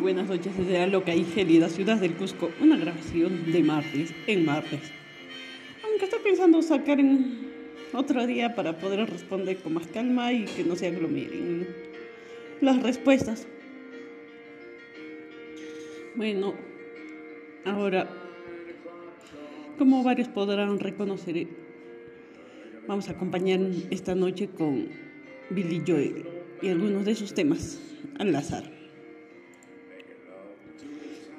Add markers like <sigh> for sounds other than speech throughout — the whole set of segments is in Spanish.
buenas noches desde Loca y Gélida, ciudad del Cusco. Una grabación de martes en martes. Aunque estoy pensando sacar en otro día para poder responder con más calma y que no se aglomeren las respuestas. Bueno, ahora, como varios podrán reconocer, vamos a acompañar esta noche con Billy Joel y algunos de sus temas al azar.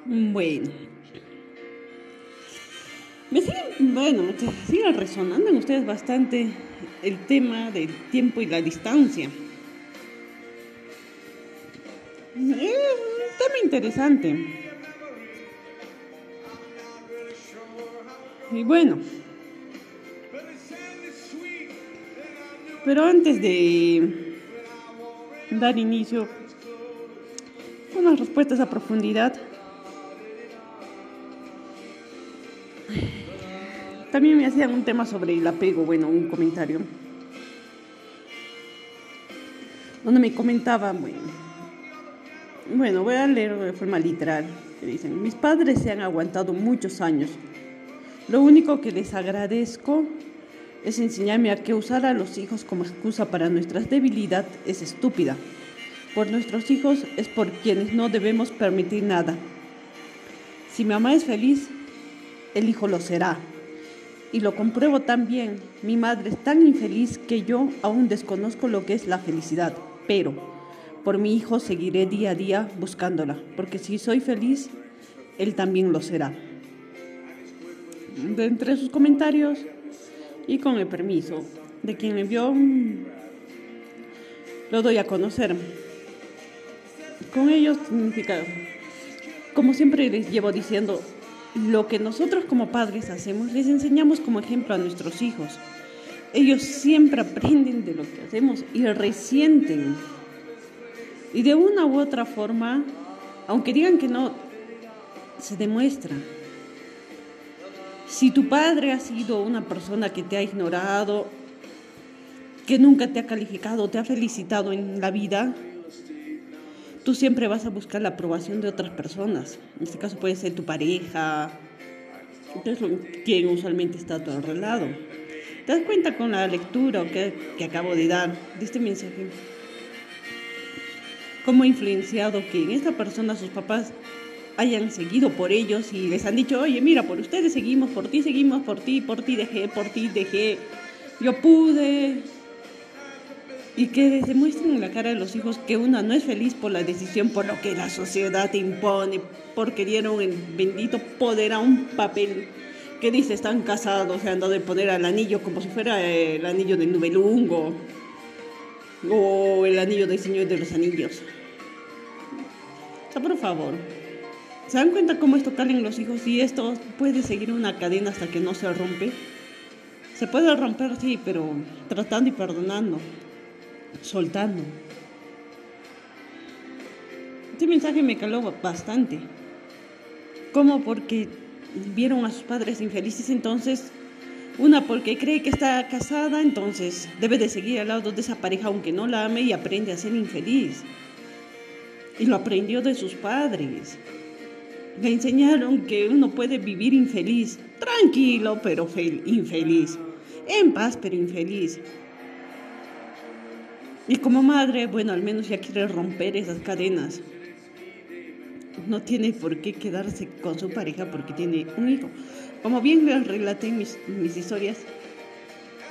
Bueno. Me siguen, bueno, sigue resonando en ustedes bastante el tema del tiempo y la distancia. Es un tema interesante. Y bueno. Pero antes de dar inicio, unas respuestas a profundidad. También me hacían un tema sobre el apego, bueno, un comentario. Donde me comentaba, bueno, bueno, voy a leer de forma literal, dicen, mis padres se han aguantado muchos años. Lo único que les agradezco es enseñarme a que usar a los hijos como excusa para nuestras debilidades es estúpida. Por nuestros hijos es por quienes no debemos permitir nada. Si mamá es feliz, el hijo lo será. Y lo compruebo también, mi madre es tan infeliz que yo aún desconozco lo que es la felicidad, pero por mi hijo seguiré día a día buscándola, porque si soy feliz, él también lo será. De entre sus comentarios y con el permiso de quien me envió, lo doy a conocer. Con ellos significa, como siempre les llevo diciendo, lo que nosotros como padres hacemos, les enseñamos como ejemplo a nuestros hijos. Ellos siempre aprenden de lo que hacemos y resienten. Y de una u otra forma, aunque digan que no, se demuestra. Si tu padre ha sido una persona que te ha ignorado, que nunca te ha calificado, te ha felicitado en la vida, tú siempre vas a buscar la aprobación de otras personas. En este caso puede ser tu pareja, que es quien usualmente está a tu lado. ¿Te das cuenta con la lectura que, que acabo de dar de este mensaje? ¿Cómo ha influenciado que en esta persona sus papás hayan seguido por ellos y les han dicho, oye, mira, por ustedes seguimos, por ti seguimos, por ti, por ti dejé, por ti dejé, yo pude, y que demuestren en la cara de los hijos que una no es feliz por la decisión, por lo que la sociedad te impone, porque dieron el bendito poder a un papel que dice están casados, se han dado de poner al anillo como si fuera el anillo del Nubelungo o el anillo del Señor de los Anillos. O sea, por favor, ¿se dan cuenta cómo esto cala en los hijos y esto puede seguir una cadena hasta que no se rompe? Se puede romper, sí, pero tratando y perdonando soltando. Este mensaje me caló bastante. ¿Cómo? Porque vieron a sus padres infelices, entonces una porque cree que está casada, entonces debe de seguir al lado de esa pareja aunque no la ame y aprende a ser infeliz. Y lo aprendió de sus padres. Le enseñaron que uno puede vivir infeliz, tranquilo pero infeliz, en paz pero infeliz. Y como madre, bueno, al menos ya quiere romper esas cadenas. No tiene por qué quedarse con su pareja porque tiene un hijo. Como bien les relaté mis, mis historias,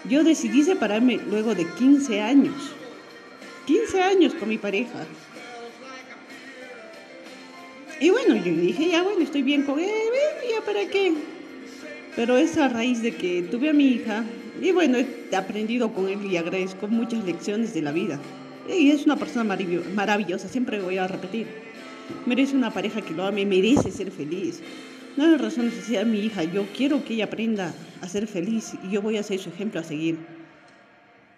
yo decidí separarme luego de 15 años. 15 años con mi pareja. Y bueno, yo dije, ya bueno, estoy bien con él, ya para qué. Pero es a raíz de que tuve a mi hija y bueno, he aprendido con él y agradezco muchas lecciones de la vida. Y es una persona maravillosa, siempre voy a repetir. Merece una pareja que lo ame, merece ser feliz. No hay razón de a mi hija, yo quiero que ella aprenda a ser feliz y yo voy a ser su ejemplo a seguir.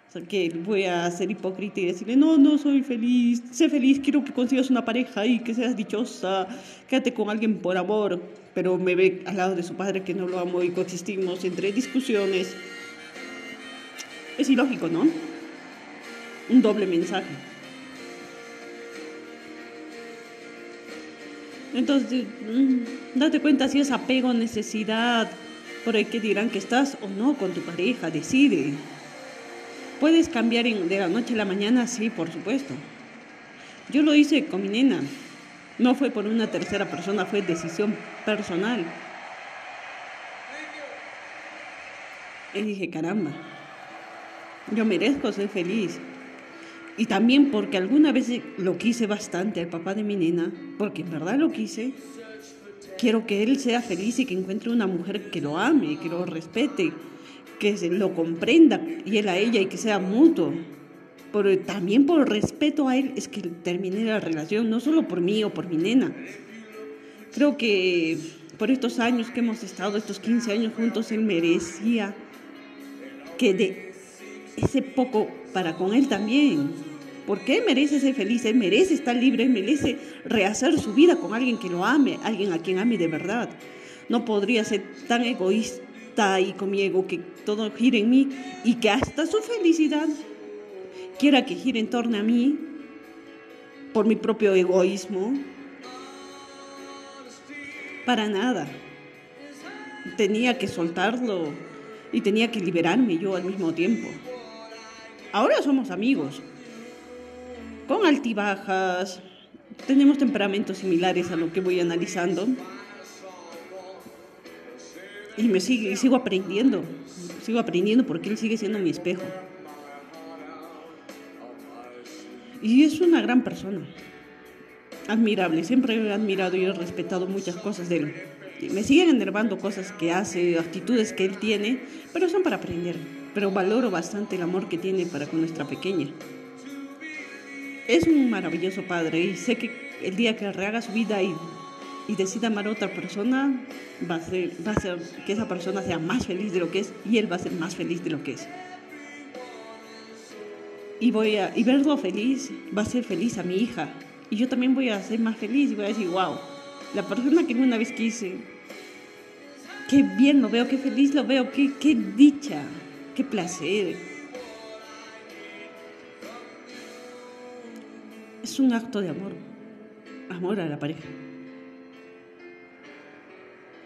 O sea, que voy a ser hipócrita y decirle, no, no soy feliz, sé feliz, quiero que consigas una pareja y que seas dichosa, quédate con alguien por amor, pero me ve al lado de su padre que no lo amo y coexistimos entre discusiones, es ilógico, ¿no? Un doble mensaje. Entonces, mm, date cuenta si es apego, necesidad, por el que dirán que estás o no con tu pareja, decide. ¿Puedes cambiar de la noche a la mañana? Sí, por supuesto. Yo lo hice con mi nena. No fue por una tercera persona, fue decisión personal. Y dije, caramba, yo merezco ser feliz. Y también porque alguna vez lo quise bastante al papá de mi nena, porque en verdad lo quise. Quiero que él sea feliz y que encuentre una mujer que lo ame, que lo respete, que lo comprenda y él a ella y que sea mutuo. Pero también por respeto a él es que terminé la relación, no solo por mí o por mi nena. Creo que por estos años que hemos estado, estos 15 años juntos, él merecía que de ese poco para con él también. Porque él merece ser feliz, él merece estar libre, él merece rehacer su vida con alguien que lo ame, alguien a quien ame de verdad. No podría ser tan egoísta y con mi ego que todo gire en mí y que hasta su felicidad quiera que gire en torno a mí por mi propio egoísmo. Para nada. Tenía que soltarlo y tenía que liberarme yo al mismo tiempo. Ahora somos amigos, con altibajas, tenemos temperamentos similares a lo que voy analizando. Y me sigue, y sigo aprendiendo, sigo aprendiendo porque él sigue siendo mi espejo. Y es una gran persona, admirable, siempre he admirado y he respetado muchas cosas de él. Me siguen enervando cosas que hace, actitudes que él tiene, pero son para aprender. Pero valoro bastante el amor que tiene para con nuestra pequeña. Es un maravilloso padre y sé que el día que rehaga su vida y, decida amar a otra persona, va a, ser, va a ser que esa persona sea más feliz de lo que es y él va a ser más feliz de lo que es. Y, voy a, y verlo feliz va a ser feliz a mi hija. Y yo también voy a ser más feliz y voy a decir, wow, la persona que una vez quise, qué bien lo veo, qué feliz lo veo, qué, qué dicha, qué placer. es un acto de amor, amor a la pareja.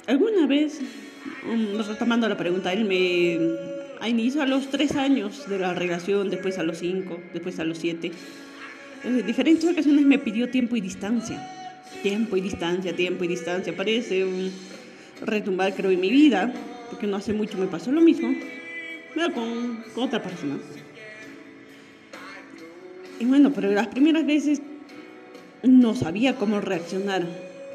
Alguna vez, um, retomando la pregunta, él me a inicio a los tres años de la relación, después a los cinco, después a los siete. En diferentes ocasiones me pidió tiempo y distancia. Tiempo y distancia, tiempo y distancia. Parece un retumbar, creo, en mi vida, porque no hace mucho me pasó lo mismo, con, con otra persona. Y bueno, pero las primeras veces no sabía cómo reaccionar.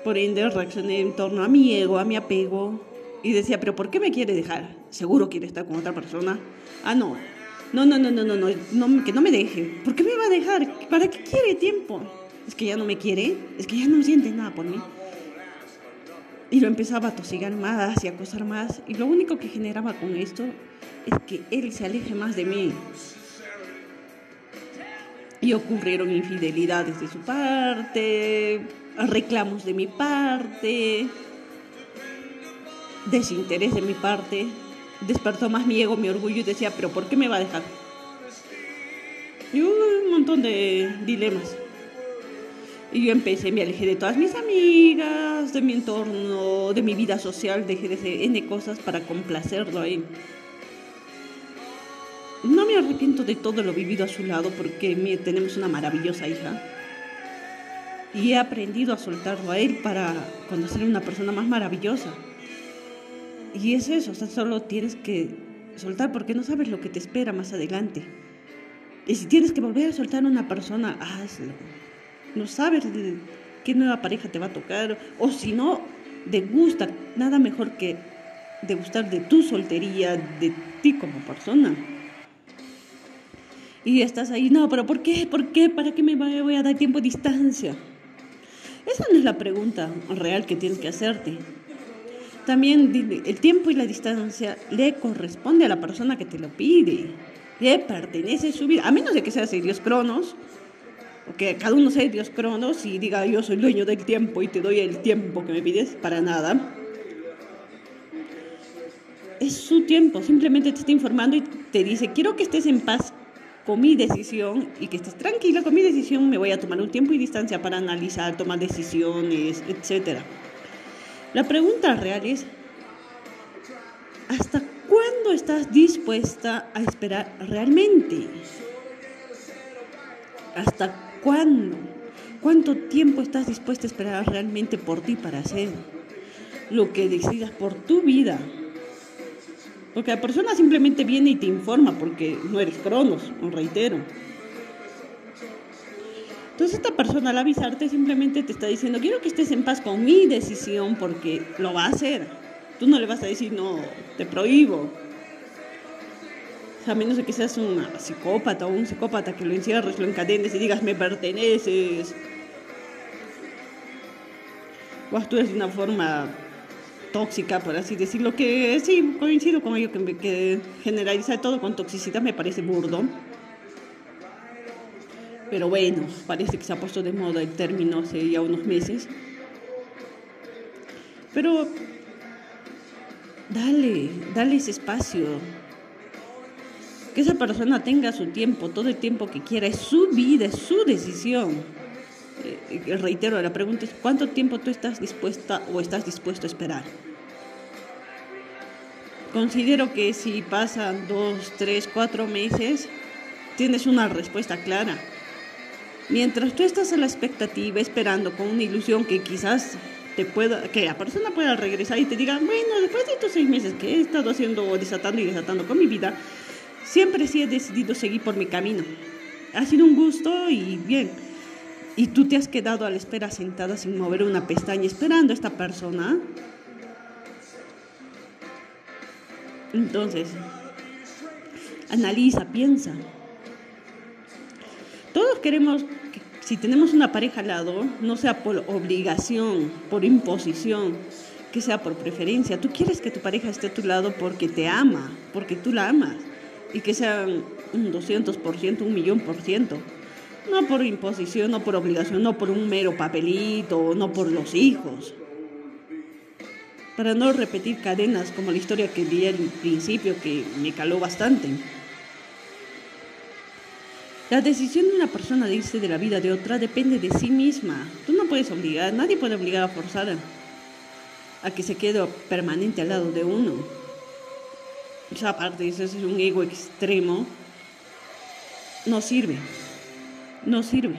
Por ende, reaccioné en torno a mi ego, a mi apego. Y decía, pero ¿por qué me quiere dejar? ¿Seguro quiere estar con otra persona? Ah, no. No, no, no, no, no, no, que no me deje. ¿Por qué me va a dejar? ¿Para qué quiere tiempo? Es que ya no me quiere, es que ya no siente nada por mí. Y lo empezaba a tosigar más y a acosar más. Y lo único que generaba con esto es que él se aleje más de mí y ocurrieron infidelidades de su parte, reclamos de mi parte, desinterés de mi parte, despertó más mi ego, mi orgullo y decía, pero ¿por qué me va a dejar? Y un montón de dilemas. Y yo empecé, me alejé de todas mis amigas, de mi entorno, de mi vida social, dejé de hacer N cosas para complacerlo a él. No me arrepiento de todo lo vivido a su lado porque tenemos una maravillosa hija. Y he aprendido a soltarlo a él para conocer a una persona más maravillosa. Y es eso, solo tienes que soltar porque no sabes lo que te espera más adelante. Y si tienes que volver a soltar a una persona, hazlo. No sabes qué nueva pareja te va a tocar. O si no, gusta Nada mejor que degustar de tu soltería, de ti como persona y estás ahí, no, pero ¿por qué? ¿Por qué? ¿Para qué me voy a dar tiempo de distancia? Esa no es la pregunta real que tienes que hacerte. También el tiempo y la distancia le corresponde a la persona que te lo pide. Le pertenece su vida. A menos de que seas Dios Cronos, que cada uno sea Dios Cronos y diga yo soy dueño del tiempo y te doy el tiempo que me pides, para nada. Es su tiempo, simplemente te está informando y te dice, quiero que estés en paz con mi decisión y que estés tranquila con mi decisión, me voy a tomar un tiempo y distancia para analizar, tomar decisiones, etc. La pregunta real es, ¿hasta cuándo estás dispuesta a esperar realmente? ¿Hasta cuándo? ¿Cuánto tiempo estás dispuesta a esperar realmente por ti para hacer lo que decidas por tu vida? Porque la persona simplemente viene y te informa porque no eres cronos, reitero. Entonces esta persona al avisarte simplemente te está diciendo, quiero que estés en paz con mi decisión porque lo va a hacer. Tú no le vas a decir, no, te prohíbo. A menos de que seas un psicópata o un psicópata que lo encierres, lo encadenes y digas, me perteneces. O actúes de una forma tóxica, por así decirlo, que sí, coincido con ello, que, que generalizar todo con toxicidad me parece burdo. Pero bueno, parece que se ha puesto de moda el término hace ya unos meses. Pero dale, dale ese espacio. Que esa persona tenga su tiempo, todo el tiempo que quiera, es su vida, es su decisión. Eh, reitero, la pregunta es, ¿cuánto tiempo tú estás dispuesta o estás dispuesto a esperar? Considero que si pasan dos, tres, cuatro meses, tienes una respuesta clara. Mientras tú estás a la expectativa, esperando con una ilusión que quizás te pueda, que la persona pueda regresar y te diga, bueno, después de estos seis meses que he estado haciendo, desatando y desatando con mi vida, siempre sí he decidido seguir por mi camino. Ha sido un gusto y bien y tú te has quedado a la espera sentada sin mover una pestaña esperando a esta persona. Entonces, analiza, piensa. Todos queremos, que, si tenemos una pareja al lado, no sea por obligación, por imposición, que sea por preferencia. Tú quieres que tu pareja esté a tu lado porque te ama, porque tú la amas, y que sea un 200%, un millón por ciento. No por imposición, no por obligación, no por un mero papelito, no por los hijos. Para no repetir cadenas como la historia que di al principio que me caló bastante. La decisión de una persona de irse de la vida de otra depende de sí misma. Tú no puedes obligar, nadie puede obligar a forzar a, que se quede permanente al lado de uno. Esa aparte, eso es un ego extremo. No sirve no sirve.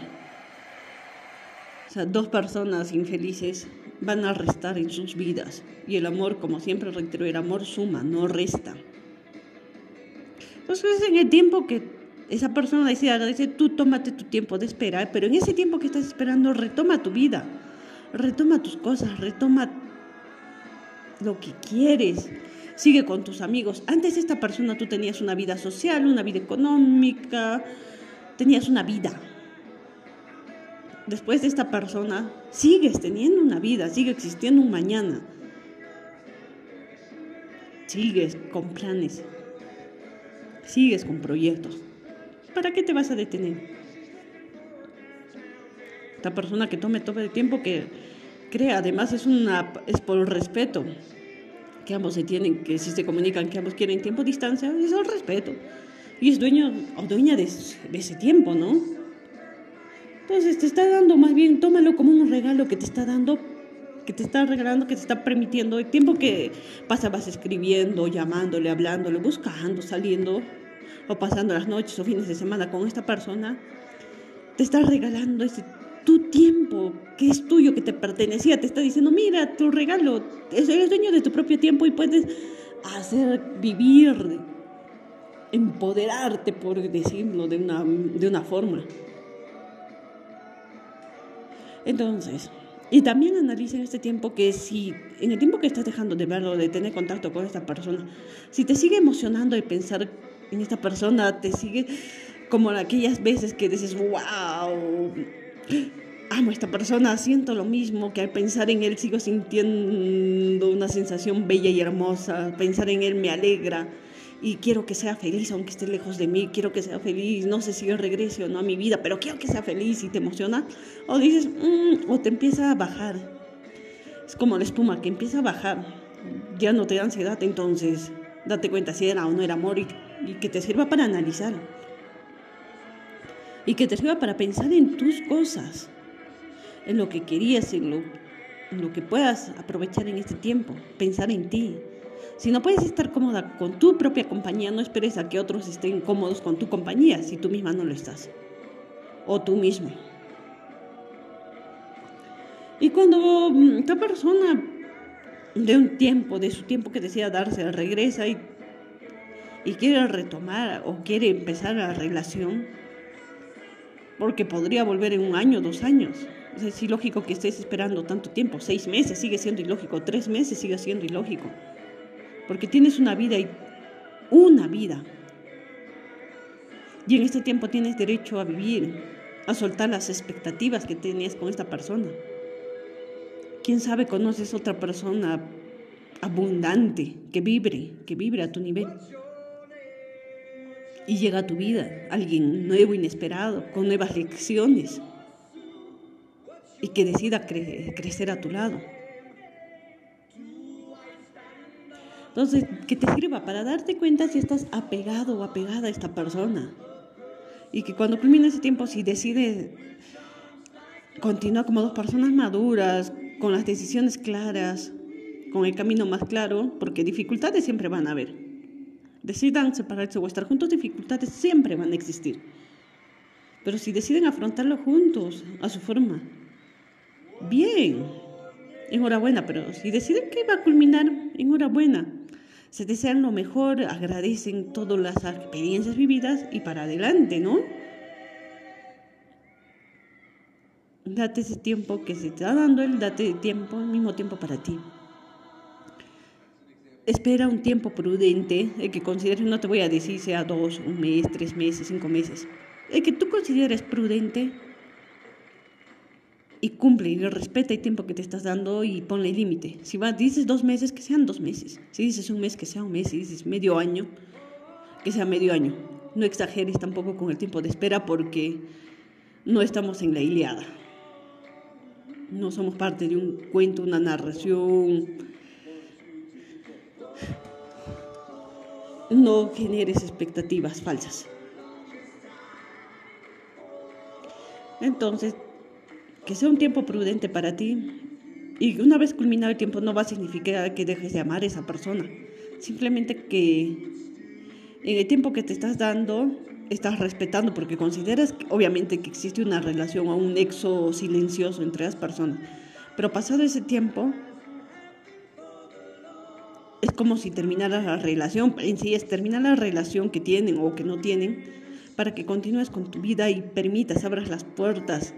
O sea, dos personas infelices van a restar en sus vidas. Y el amor, como siempre reitero, el amor suma, no resta. Entonces, en el tiempo que esa persona dice, dice, tú tómate tu tiempo de esperar, pero en ese tiempo que estás esperando, retoma tu vida, retoma tus cosas, retoma lo que quieres, sigue con tus amigos. Antes esta persona tú tenías una vida social, una vida económica, tenías una vida después de esta persona, sigues teniendo una vida, sigue existiendo un mañana. Sigues con planes, sigues con proyectos. ¿Para qué te vas a detener? Esta persona que tome todo el tiempo que crea, además es, una, es por respeto que ambos se tienen, que si se comunican que ambos quieren tiempo distancia, es el respeto. Y es dueño o dueña de, ese tiempo, ¿no? Entonces te está dando, más bien, tómalo como un regalo que te está dando, que te está regalando, que te está permitiendo. El tiempo que pasabas escribiendo, llamándole, hablándole, buscando, saliendo, o pasando las noches o fines de semana con esta persona, te está regalando ese tu tiempo que es tuyo, que te pertenecía, te está diciendo, mira, tu regalo, eres dueño de tu propio tiempo y puedes hacer vivir, empoderarte, por decirlo de una, de una forma. Entonces, y también analiza en este tiempo que si, en el tiempo que estás dejando de verlo, de tener contacto con esta persona, si te sigue emocionando el pensar en esta persona, te sigue como aquellas veces que dices, wow, amo a esta persona, siento lo mismo, que al pensar en él sigo sintiendo una sensación bella y hermosa, pensar en él me alegra y quiero que sea feliz aunque esté lejos de mí, quiero que sea feliz, no sé si yo regrese o no a mi vida, pero quiero que sea feliz y te emociona, o dices, mm", o te empieza a bajar. Es como la espuma que empieza a bajar, ya no te da ansiedad, entonces date cuenta si era o no era amor y, y que te sirva para analizar. Y que te sirva para pensar en tus cosas, en lo que querías, en lo, en lo que puedas aprovechar en este tiempo, pensar en ti. Si no puedes estar cómoda con tu propia compañía, no esperes a que otros estén cómodos con tu compañía si tú misma no lo estás. O tú mismo. Y cuando mm, esta persona de un tiempo, de su tiempo que decía darse, regresa y, y quiere retomar o quiere empezar la relación, porque podría volver en un año, dos años. Es ilógico que estés esperando tanto tiempo, seis meses sigue siendo ilógico, tres meses sigue siendo ilógico, porque tienes una vida y una vida. Y en este tiempo tienes derecho a vivir, a soltar las expectativas que tenías con esta persona. Quién sabe, conoces otra persona abundante, que vibre, que vibre a tu nivel. Y llega a tu vida alguien nuevo, inesperado, con nuevas lecciones y que decida crecer a tu lado. Entonces, que te sirva para darte cuenta si estás apegado o apegada a esta persona. Y que cuando culmine ese tiempo, si decides continuar como dos personas maduras, con las decisiones claras, con el camino más claro, porque dificultades siempre van a haber. Decidan separarse o estar juntos, dificultades siempre van a existir. Pero si deciden afrontarlo juntos, a su forma, bien, enhorabuena, pero si deciden que va a culminar, enhorabuena. Se desean lo mejor, agradecen todas las experiencias vividas y para adelante, ¿no? Date ese tiempo que se te está dando él, date tiempo, el mismo tiempo para ti. Espera un tiempo prudente, el que consideres, no te voy a decir sea dos, un mes, tres meses, cinco meses. El que tú consideres prudente y cumple y respeta el tiempo que te estás dando y ponle límite. Si va, dices dos meses, que sean dos meses. Si dices un mes, que sea un mes. Si dices medio año, que sea medio año. No exageres tampoco con el tiempo de espera porque no estamos en la Iliada no somos parte de un cuento, una narración. No generes expectativas falsas. Entonces, que sea un tiempo prudente para ti y una vez culminado el tiempo no va a significar que dejes de amar a esa persona. Simplemente que en el tiempo que te estás dando estás respetando porque consideras obviamente que existe una relación o un nexo silencioso entre las personas. Pero pasado ese tiempo, es como si terminara la relación, en sí es terminar la relación que tienen o que no tienen, para que continúes con tu vida y permitas, abras las puertas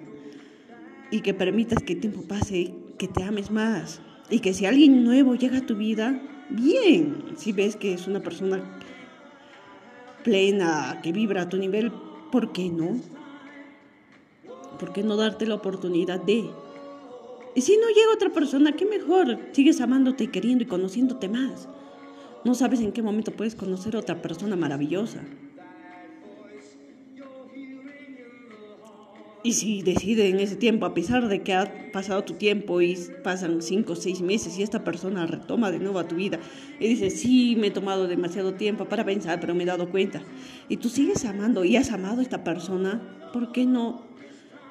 y que permitas que el tiempo pase, que te ames más y que si alguien nuevo llega a tu vida, bien, si ves que es una persona plena, que vibra a tu nivel, ¿por qué no? ¿Por qué no darte la oportunidad de? Y si no llega otra persona, qué mejor, sigues amándote y queriendo y conociéndote más. No sabes en qué momento puedes conocer a otra persona maravillosa. Y si decide en ese tiempo, a pesar de que ha pasado tu tiempo y pasan cinco o seis meses y esta persona retoma de nuevo a tu vida y dice, sí, me he tomado demasiado tiempo para pensar, pero me he dado cuenta. Y tú sigues amando y has amado a esta persona, ¿por qué no?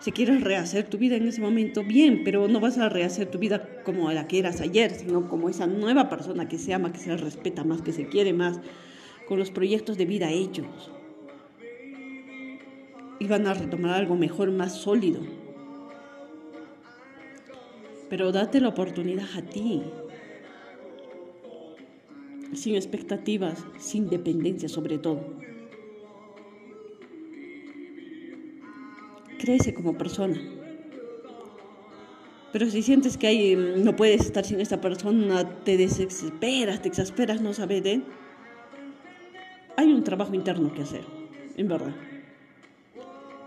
Si quieres rehacer tu vida en ese momento, bien, pero no vas a rehacer tu vida como la que eras ayer, sino como esa nueva persona que se ama, que se respeta más, que se quiere más, con los proyectos de vida hechos y van a retomar algo mejor, más sólido. Pero date la oportunidad a ti, sin expectativas, sin dependencia sobre todo. Crece como persona. Pero si sientes que hay, no puedes estar sin esta persona, te desesperas, te exasperas, no sabes de hay un trabajo interno que hacer, en verdad.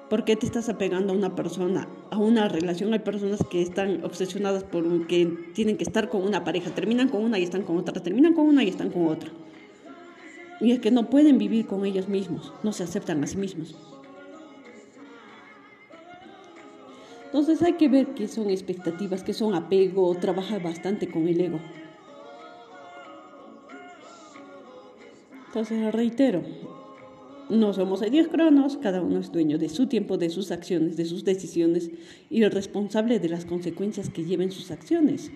¿Por qué te estás apegando a una persona, a una relación? Hay personas que están obsesionadas por que tienen que estar con una pareja, terminan con una y están con otra, terminan con una y están con otra. Y es que no pueden vivir con ellos mismos, no se aceptan a sí mismos. Entonces hay que ver qué son expectativas, qué son apego, trabajar bastante con el ego. Entonces reitero, No somos cronos, cada uno es dueño de su tiempo, de sus acciones, de sus decisiones y el responsable de las consecuencias que lleven sus acciones.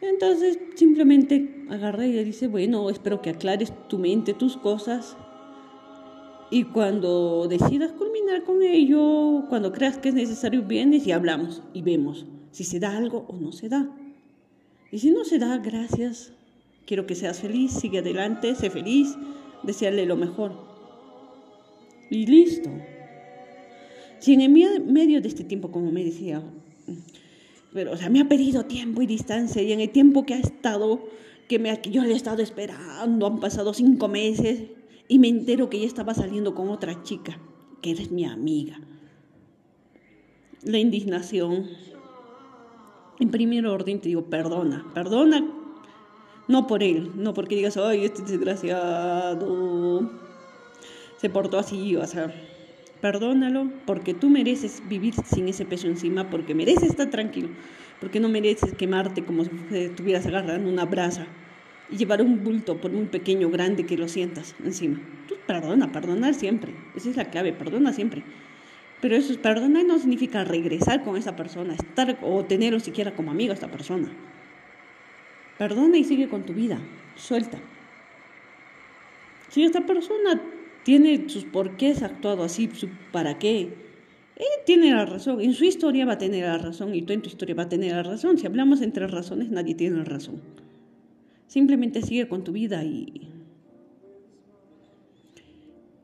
Entonces simplemente agarra y le dice, bueno, espero que aclares tu mente, tus cosas. Y cuando decidas culminar con ello, cuando creas que es necesario, vienes y hablamos y vemos si se da algo o no se da. Y si no se da, gracias. Quiero que seas feliz, sigue adelante, sé feliz, desearle lo mejor. Y listo. Si en medio de este tiempo, como me decía, pero o sea, me ha pedido tiempo y distancia y en el tiempo que ha estado, que, que yo le he estado esperando, han pasado cinco meses y me entero que ella estaba saliendo con otra chica, que eres mi amiga. La indignación. En primer orden te digo, perdona, perdona, no por él, no porque digas, ay, este desgraciado se portó así, o sea, perdónalo, porque tú mereces vivir sin ese peso encima, porque mereces estar tranquilo, porque no mereces quemarte como si estuvieras agarrando una brasa y llevar un bulto, por muy pequeño o grande que lo sientas encima. Tú perdona, perdonar siempre, esa es la clave, perdona siempre. Pero eso, perdonar no significa regresar con esa persona, estar o tenerlo siquiera como amigo a esta persona. Perdona y sigue con tu vida, suelta. Si esta persona tiene sus por qué ha actuado así, su para qué. Tiene la razón, en su historia va a tener la razón y tú en tu historia va a tener la razón. Si hablamos entre razones, nadie tiene la razón. Simplemente sigue con tu vida y...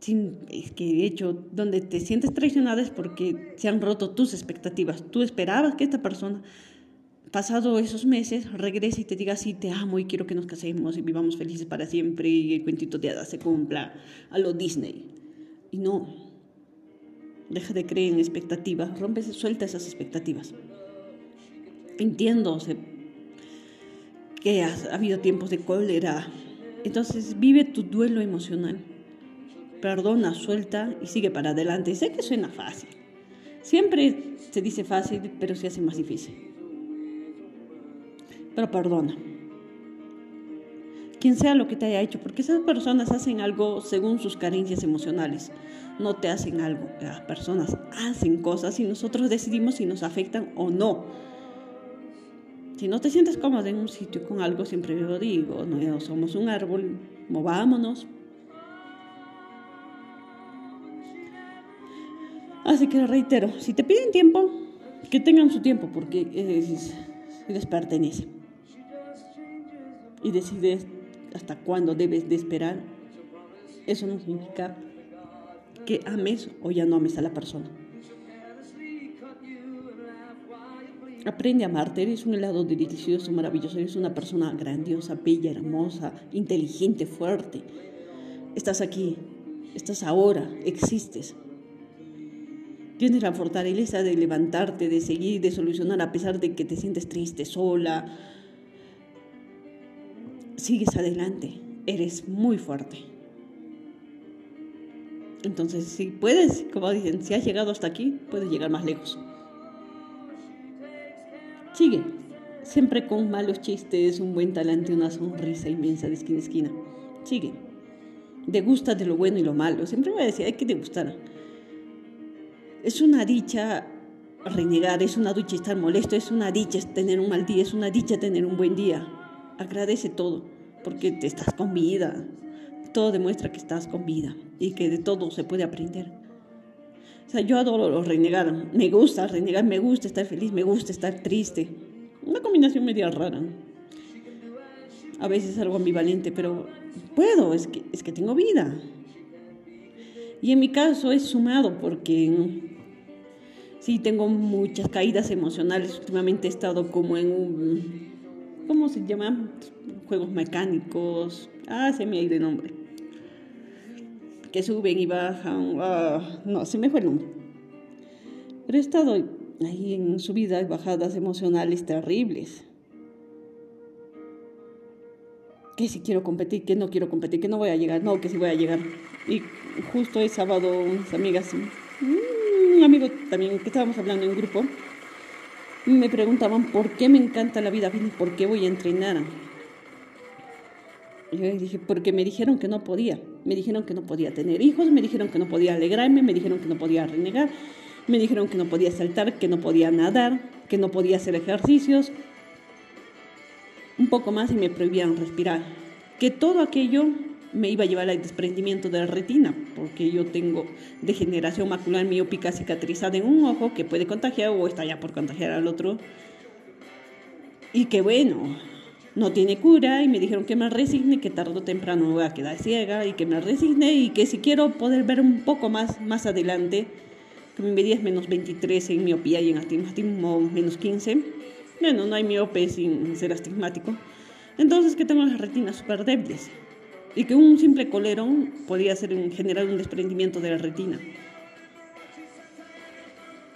Sin, es que de hecho, donde te sientes traicionada es porque se han roto tus expectativas. Tú esperabas que esta persona pasado esos meses, regrese y te diga, sí, te amo y quiero que nos casemos y vivamos felices para siempre y el cuentito de hadas se cumpla a lo Disney. Y no, deja de creer en expectativas, rompe, suelta esas expectativas. Entiendo que ha habido tiempos de cólera, entonces vive tu duelo emocional. Perdona, suelta y sigue para adelante. Sé que suena fácil. Siempre se dice fácil, pero se hace más difícil pero perdona. Quien sea lo que te haya hecho, porque esas personas hacen algo según sus carencias emocionales, no te hacen algo. Las personas hacen cosas y nosotros decidimos si nos afectan o no. Si no te sientes cómodo en un sitio con algo, siempre lo digo, no somos un árbol, movámonos. Así que reitero, si te piden tiempo, que tengan su tiempo, porque les pertenece y decides hasta cuándo debes de esperar, eso no significa que ames o ya no ames a la persona. Aprende a amarte, eres un helado delicioso, maravilloso, eres una persona grandiosa, bella, hermosa, inteligente, fuerte. Estás aquí, estás ahora, existes. Tienes la fortaleza de levantarte, de seguir, de solucionar a pesar de que te sientes triste, sola, sigues adelante, eres muy fuerte. Entonces, si puedes, como dicen, si has llegado hasta aquí, puedes llegar más lejos. Sigue, siempre con malos chistes, un buen talante, una sonrisa inmensa de esquina a esquina. Sigue. Degusta de lo bueno y lo malo. Siempre voy a decir, hay que degustar. Es una dicha renegar, es una dicha estar molesto, es una dicha tener un mal día, es una dicha tener un buen día. Agradece todo, porque te estás con vida. Todo demuestra que estás con vida y que de todo se puede aprender. O sea, yo adoro renegar. Me gusta renegar, me gusta estar feliz, me gusta estar triste. Una combinación media rara. A veces algo ambivalente, pero puedo, es que, es que tengo vida. Y en mi caso es sumado porque sí tengo muchas caídas emocionales. Últimamente he estado como en un ¿cómo se llama? Juegos mecánicos. Ah, se me ha ido el nombre. Que suben y bajan. Ah, no, se me fue el nombre. Pero he estado ahí en subidas y bajadas emocionales terribles. Que si quiero competir, que no quiero competir, que no voy a llegar, no, que sí voy a llegar. Y justo el sábado, unas amigas, un amigo también que estábamos hablando en grupo, me preguntaban por qué me encanta la vida y por qué voy a entrenar. Yo dije, porque me dijeron que no podía. Me dijeron que no podía tener hijos, me dijeron que no podía alegrarme, me dijeron que no podía renegar, me dijeron que no podía saltar, que no podía nadar, que no podía hacer ejercicios. Un poco más y me prohibían respirar. Que todo aquello me iba a llevar al desprendimiento de la retina, porque yo tengo degeneración macular miópica cicatrizada en un ojo que puede contagiar o está ya por contagiar al otro. Y que bueno, no tiene cura y me dijeron que me resigne, que tarde o temprano me voy a quedar ciega y que me resigne y que si quiero poder ver un poco más, más adelante, que mi medida es menos 23 en miopía y en astigmatismo menos 15. Bueno, no hay miope sin ser astigmático. Entonces que tengo las retinas súper débiles y que un simple colerón podía hacer, generar un desprendimiento de la retina.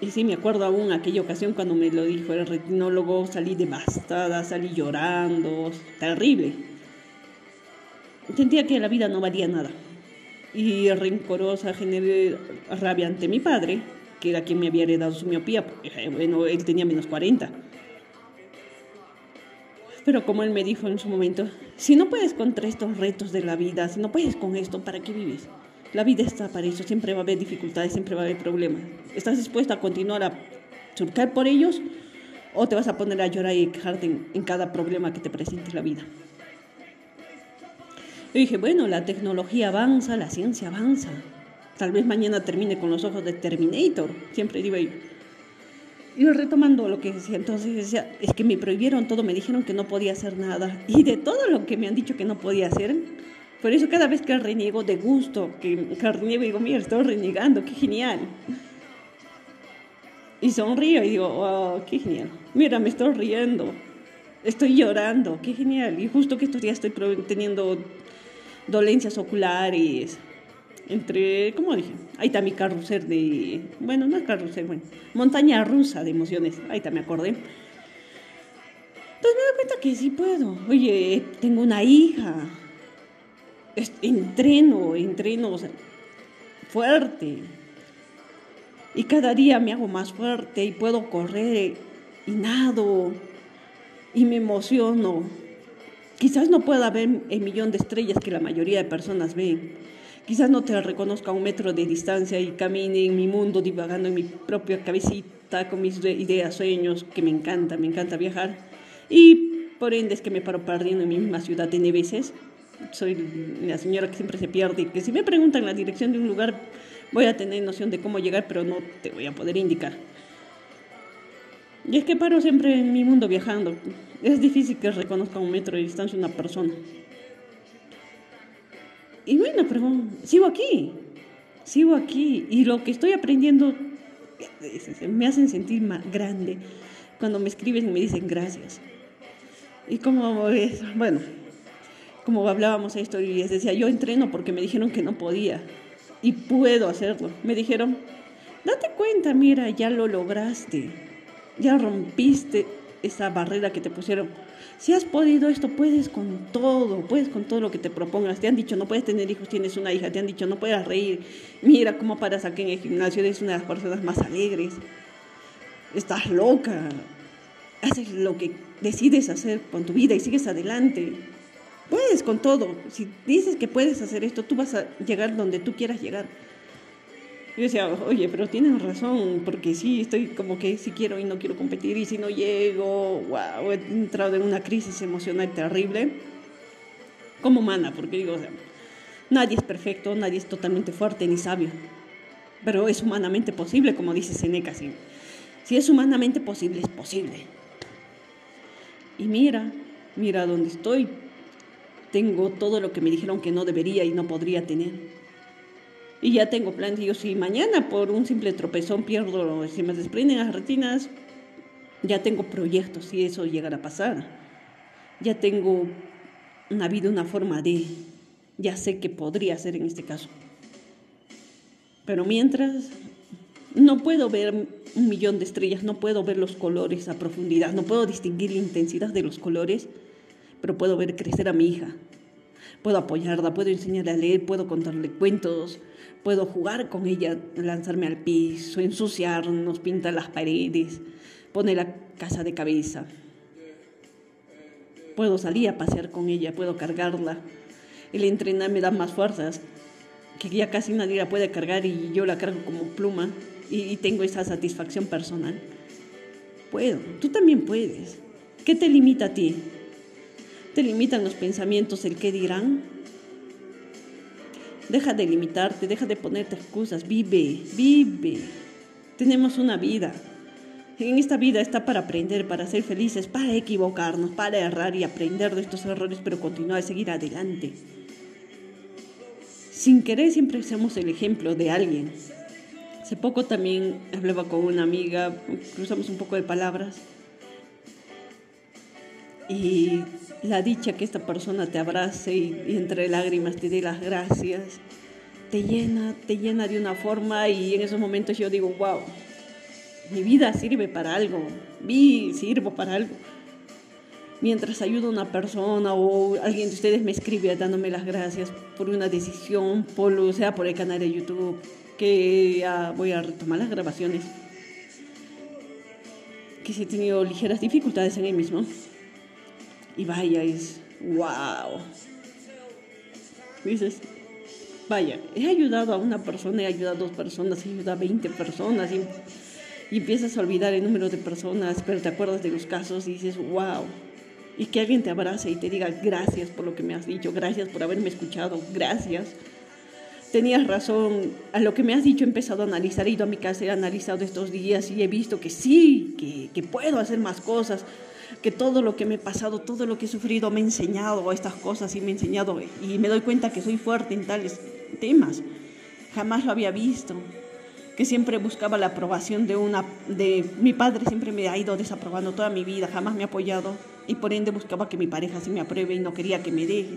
Y sí, me acuerdo aún aquella ocasión cuando me lo dijo el retinólogo, salí devastada, salí llorando, terrible. Sentía que la vida no valía nada. Y rencorosa, generé rabia ante mi padre, que era quien me había heredado su miopía, porque, bueno, él tenía menos 40. Pero como él me dijo en su momento, si no puedes contra estos retos de la vida, si no puedes con esto, ¿para qué vives? La vida está para eso, siempre va a haber dificultades, siempre va a haber problemas. ¿Estás dispuesta a continuar a surcar por ellos o te vas a poner a llorar y quejarte en, cada problema que te presente la vida? Yo dije, bueno, la tecnología avanza, la ciencia avanza. Tal vez mañana termine con los ojos de Terminator, siempre digo yo. Y retomando lo que decía, entonces decía, es que me prohibieron todo, me dijeron que no podía hacer nada. Y de todo lo que me han dicho que no podía hacer, por eso cada vez que reniego de gusto, que, que reniego digo, mira, estoy renegando, qué genial. Y sonrío y digo, oh, qué genial. Mira, me estoy riendo, estoy llorando, qué genial. Y justo que estos días estoy teniendo dolencias oculares, entre, ¿cómo dije? Ahí está mi carrusel de, bueno, no es carrusel, bueno, montaña rusa de emociones, ahí está, me acordé. Entonces me doy cuenta que sí puedo. Oye, tengo una hija, entreno, entreno fuerte. Y cada día me hago más fuerte y puedo correr y nado y me emociono. Quizás no pueda ver el millón de estrellas que la mayoría de personas ven Quizás no te reconozca a un metro de distancia y camine en mi mundo divagando en mi propia cabecita con mis ideas, sueños, que me encanta, me encanta viajar. Y por ende es que me paro perdiendo en mi misma ciudad de veces. Soy la señora que siempre se pierde y que si me preguntan la dirección de un lugar voy a tener noción de cómo llegar, pero no te voy a poder indicar. Y es que paro siempre en mi mundo viajando. Es difícil que reconozca un metro de distancia una persona. Y bueno, pero sigo aquí, sigo aquí. Y lo que estoy aprendiendo me hacen sentir más grande cuando me escriben y me dicen gracias. Y como, bueno, como hablábamos esto y les decía, yo entreno porque me dijeron que no podía y puedo hacerlo. Me dijeron, date cuenta, mira, ya lo lograste, ya rompiste esa barrera que te pusieron si has podido esto, puedes con todo, puedes con todo lo que te propongas. Te han dicho, no puedes tener hijos, tienes una hija, te han dicho, no puedes reír. Mira cómo paras aquí en el gimnasio, eres una de las personas más alegres. Estás loca. Haces lo que decides hacer con tu vida y sigues adelante. Puedes con todo. Si dices que puedes hacer esto, tú vas a llegar donde tú quieras llegar. Yo decía, oye, pero tienes razón, porque sí, estoy como que si quiero y no quiero competir, y si no llego, wow, he entrado en una crisis emocional terrible. Como humana, porque digo, o sea, nadie es perfecto, nadie es totalmente fuerte ni sabio, pero es humanamente posible, como dice Seneca. Si, si es humanamente posible, es posible. Y mira, mira dónde estoy. Tengo todo lo que me dijeron que no debería y no podría tener y ya tengo planes. Digo, si mañana por un simple tropezón pierdo, si me desprenden las retinas, ya tengo proyectos si eso llegara a pasar. Ya tengo una vida, una forma de, ya sé qué podría hacer en este caso. Pero mientras, no puedo ver un millón de estrellas, no puedo ver los colores a profundidad, no puedo distinguir la intensidad de los colores, pero puedo ver crecer a mi hija. Puedo apoyarla, puedo enseñarle a leer, puedo contarle cuentos, Puedo jugar con ella, lanzarme al piso, ensuciarnos, pintar las paredes, poner la casa de cabeza. Puedo salir a pasear con ella, puedo cargarla, el entrenar me da más fuerzas, que ya casi nadie la puede cargar y yo la cargo como pluma y, tengo esa satisfacción personal. Puedo, tú también puedes. ¿Qué te limita a ti? ¿Te limitan los pensamientos, el qué dirán? Deja de limitarte, deja de ponerte excusas, vive, vive. Tenemos una vida. En esta vida está para aprender, para ser felices, para equivocarnos, para errar y aprender de estos errores, pero continuar, seguir adelante. Sin querer siempre somos el ejemplo de alguien. Hace poco también hablaba con una amiga, cruzamos un poco de palabras. Y la dicha que esta persona te abrace y, entre lágrimas te dé las gracias, te llena, te llena de una forma y en esos momentos yo digo, wow, mi vida sirve para algo, vi, sirvo para algo. Mientras ayudo a una persona o alguien de ustedes me escribe dándome las gracias por una decisión, por, o sea por el canal de YouTube, que ya voy a retomar las grabaciones, que he tenido ligeras dificultades en él mismo. Y vaya, es wow. Dices, vaya, he ayudado a una persona, he ayudado a dos personas, he ayudado a 20 personas y, empiezas a olvidar el número de personas, pero te acuerdas de los casos y dices, wow. Y que alguien te abrace y te diga gracias por lo que me has dicho, gracias por haberme escuchado, gracias tenías razón, a lo que me has dicho he empezado a analizar, he ido a mi casa, he analizado estos días y he visto que sí, que puedo hacer más cosas, que todo lo que me he pasado, todo lo que he sufrido me ha enseñado estas cosas y me ha enseñado y me doy cuenta que soy fuerte en tales temas. Jamás lo había visto, que siempre buscaba la aprobación de una de mi padre siempre me ha ido desaprobando toda mi vida, jamás me ha apoyado y por ende buscaba que mi pareja sí me apruebe y no quería que me deje.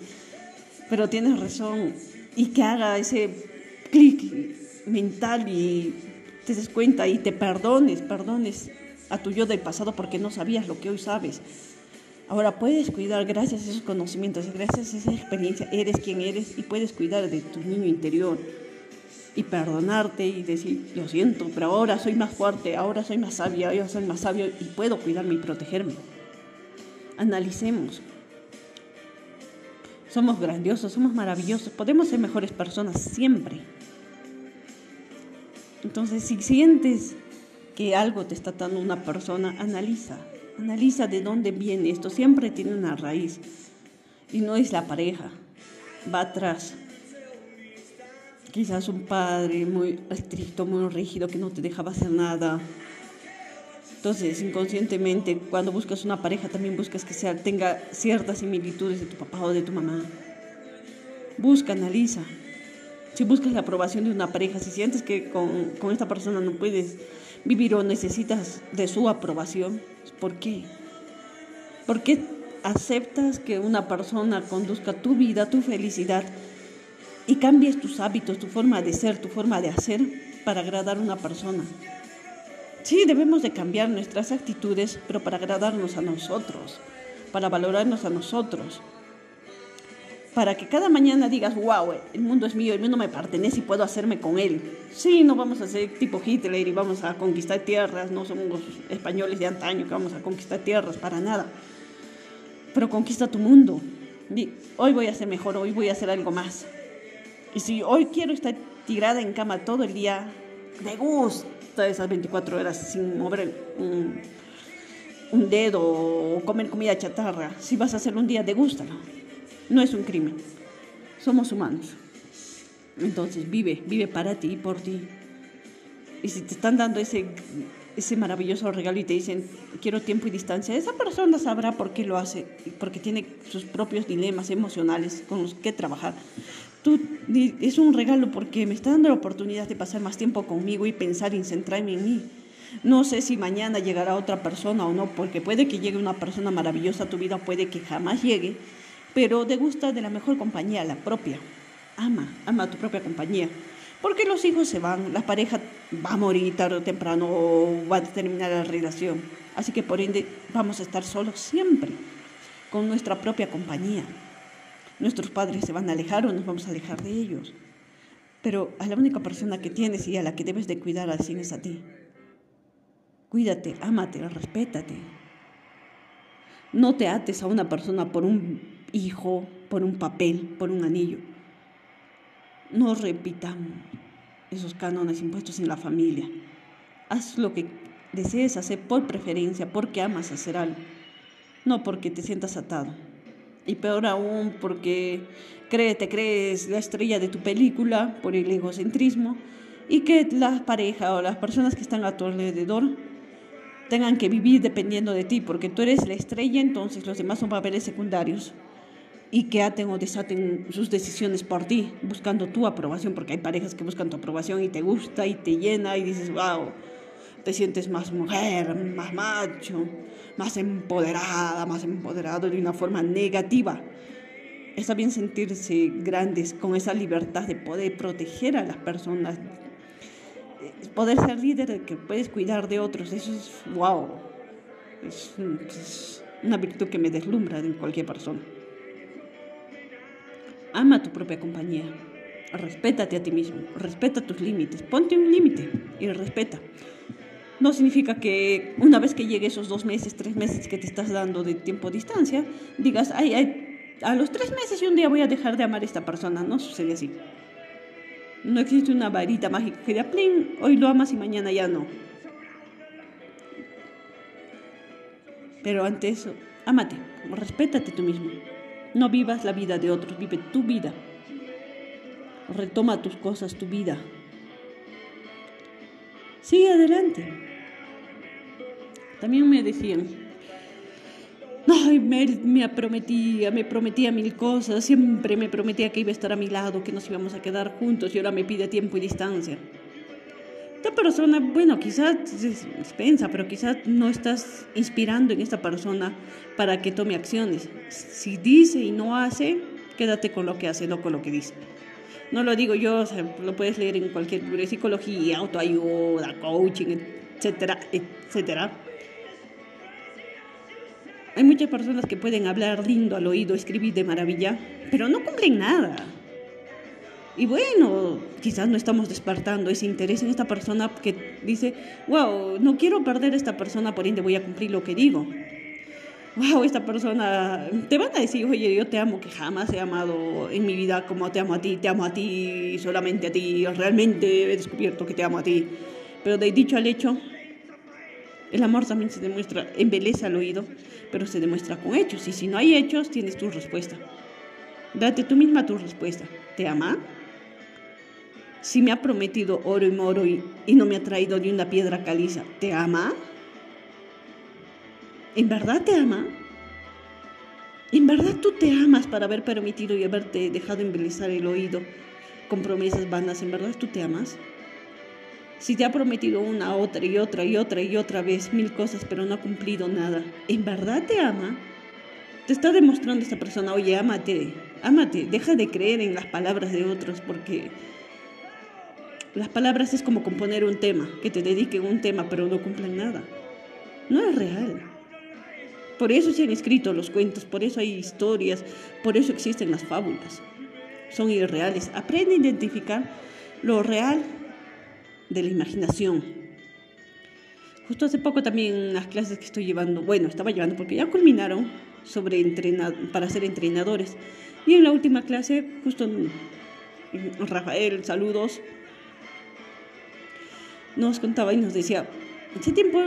Pero tienes razón, y que haga ese clic mental y te des cuenta y te perdones, perdones a tu yo del pasado porque no sabías lo que hoy sabes. Ahora puedes cuidar gracias a esos conocimientos, gracias a esa experiencia, eres quien eres y puedes cuidar de tu niño interior y perdonarte y decir, lo siento, pero ahora soy más fuerte, ahora soy más sabia, ahora soy más sabio y puedo cuidarme y protegerme. Analicemos, somos grandiosos, somos maravillosos, podemos ser mejores personas siempre. Entonces, si sientes que algo te está dando una persona, analiza, analiza de dónde viene esto. Siempre tiene una raíz y no es la pareja, va atrás. Quizás un padre muy estricto, muy rígido, que no te dejaba hacer nada, entonces, inconscientemente, cuando buscas una pareja, también buscas que sea, tenga ciertas similitudes de tu papá o de tu mamá. Busca, analiza. Si buscas la aprobación de una pareja, si sientes que con, con esta persona no puedes vivir o necesitas de su aprobación, ¿por qué? ¿Por qué aceptas que una persona conduzca tu vida, tu felicidad y cambies tus hábitos, tu forma de ser, tu forma de hacer para agradar a una persona? Sí, debemos de cambiar nuestras actitudes, pero para agradarnos a nosotros, para valorarnos a nosotros. Para que cada mañana digas, wow, el mundo es mío, el mundo me pertenece y puedo hacerme con él. Sí, no vamos a ser tipo Hitler y vamos a conquistar tierras, no somos españoles de antaño que vamos a conquistar tierras, para nada. Pero conquista tu mundo. Hoy voy a ser mejor, hoy voy a hacer algo más. Y si hoy quiero estar tirada en cama todo el día, de gusto esas 24 horas sin mover un, un dedo o comer comida chatarra. Si vas a hacerlo un día, degústalo. No es un crimen. Somos humanos. Entonces vive, vive para ti y por ti. Y si te están dando ese, ese maravilloso regalo y te dicen, quiero tiempo y distancia, esa persona sabrá por qué lo hace, porque tiene sus propios dilemas emocionales con los que trabajar es un regalo porque me está dando la oportunidad de pasar más tiempo conmigo y pensar y centrarme en mí. No sé si mañana llegará otra persona o no, porque puede que llegue una persona maravillosa a tu vida, puede que jamás llegue, pero te gusta de la mejor compañía, la propia. Ama, ama a tu propia compañía. Porque los hijos se van, la pareja va a morir tarde o temprano o va a terminar la relación. Así que por ende vamos a estar solos siempre, con nuestra propia compañía nuestros padres se van a alejar o nos vamos a alejar de ellos. Pero a la única persona que tienes y a la que debes de cuidar así es a ti. Cuídate, ámate, respétate. No te ates a una persona por un hijo por un papel, por un anillo. No repitamos esos cánones impuestos en la familia. Haz lo que desees hacer por preferencia, porque amas hacer algo, no porque te sientas atado. Y peor aún porque te crees la estrella de tu película por el egocentrismo y que la pareja o las personas que están a tu alrededor tengan que vivir dependiendo de ti, porque tú eres la estrella, entonces los demás son papeles secundarios y que aten o desaten sus decisiones por ti, buscando tu aprobación, porque hay parejas que buscan tu aprobación y te gusta y te llena y dices, wow, te sientes más mujer, más macho, más empoderada, más empoderado de una forma negativa. Está bien sentirse grandes con esa libertad de poder proteger a las personas, poder ser líder, que puedes cuidar de otros, eso es wow, es, es una virtud que me deslumbra en cualquier persona. Ama tu propia compañía. Respétate a ti mismo. Respeta tus límites. Ponte un límite y respeta. No significa que una vez que llegue esos dos meses, tres meses que te estás dando de tiempo a distancia, digas, ay, ay, a los tres meses y un día voy a dejar de amar a esta persona. No sucede así. No existe una varita mágica que de plin, hoy lo amas y mañana ya no. Pero ante eso, amate, respétate tú mismo. No vivas la vida de otros, vive tu vida. Retoma tus cosas, tu vida. Sigue adelante. También me decían, ay, me, me prometía, me prometía mil cosas, siempre me prometía que iba a estar a mi lado, que nos íbamos a quedar juntos y ahora me pide tiempo y distancia. Esta persona, bueno, quizás pensa, pero quizás no estás inspirando en esta persona para que tome acciones. Si dice y no hace, quédate con lo que hace, no con lo que dice. No lo digo yo, lo puedes leer en cualquier libro de psicología, autoayuda, coaching, etcétera, etcétera. Hay muchas personas que pueden hablar lindo al oído, escribir de maravilla, pero no cumplen nada. Y bueno, quizás no estamos despertando ese interés en esta persona que dice, wow, no quiero perder a esta persona, por ende voy a cumplir lo que digo. Wow, esta persona, te van a decir, oye, yo te amo, que jamás he amado en mi vida como te amo a ti, te amo a ti, solamente a ti, realmente he descubierto que te amo a ti. Pero de dicho al hecho, el amor también se demuestra, embeleza al oído, pero se demuestra con hechos. Y si no hay hechos, tienes tu respuesta. Date tú misma tu respuesta. ¿Te ama? Si me ha prometido oro y moro y, no me ha traído ni una piedra caliza, ¿te ama? ¿En verdad te ama? ¿En verdad tú te amas para haber permitido y haberte dejado embelezar el oído con promesas vanas? ¿En verdad tú te amas? Si te ha prometido una, otra y otra y otra y otra vez mil cosas, pero no ha cumplido nada, ¿en verdad te ama? Te está demostrando esta persona, oye, ámate, ámate, deja de creer en las palabras de otros porque las palabras es como componer un tema, que te dediquen un tema pero no cumplen nada. No es real. Por eso se han escrito los cuentos, por eso hay historias, por eso existen las fábulas. Son irreales. Aprende a identificar lo real de la imaginación. Justo hace poco también las clases que estoy llevando, bueno, estaba llevando porque ya culminaron sobre para ser entrenadores. Y en la última clase, justo Rafael, saludos, nos contaba y nos decía, hace tiempo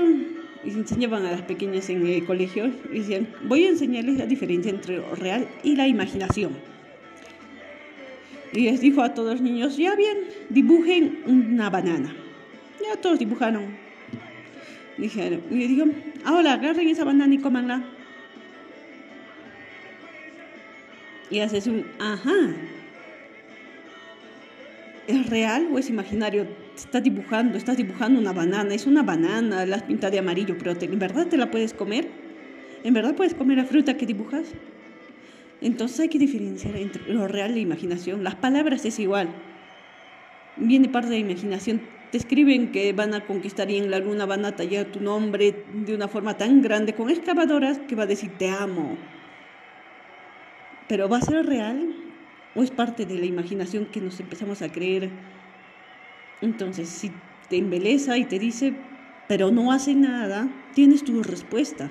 enseñaban a las pequeñas en el colegio y decían, voy a enseñarles la diferencia entre lo real y la imaginación. Y les dijo a todos los niños, ya bien, dibujen una banana. Ya todos dibujaron. Dijeron, y digo, ahora agarren esa banana y cómanla. Y haces un, ajá. ¿Es real o es imaginario? Estás dibujando, estás dibujando una banana, es una banana, la has pintado de amarillo, pero ¿en verdad te la puedes comer? ¿En verdad puedes comer la fruta que dibujas? Entonces hay que diferenciar entre lo real y la imaginación. Las palabras es igual. Viene parte de la imaginación. Te escriben que van a conquistar y en la luna van a tallar tu nombre de una forma tan grande con excavadoras que va a decir te amo. Pero ¿va a ser real? ¿O es parte de la imaginación que nos empezamos a creer? Entonces, si te embeleza y te dice, pero no hace nada, tienes tu respuesta.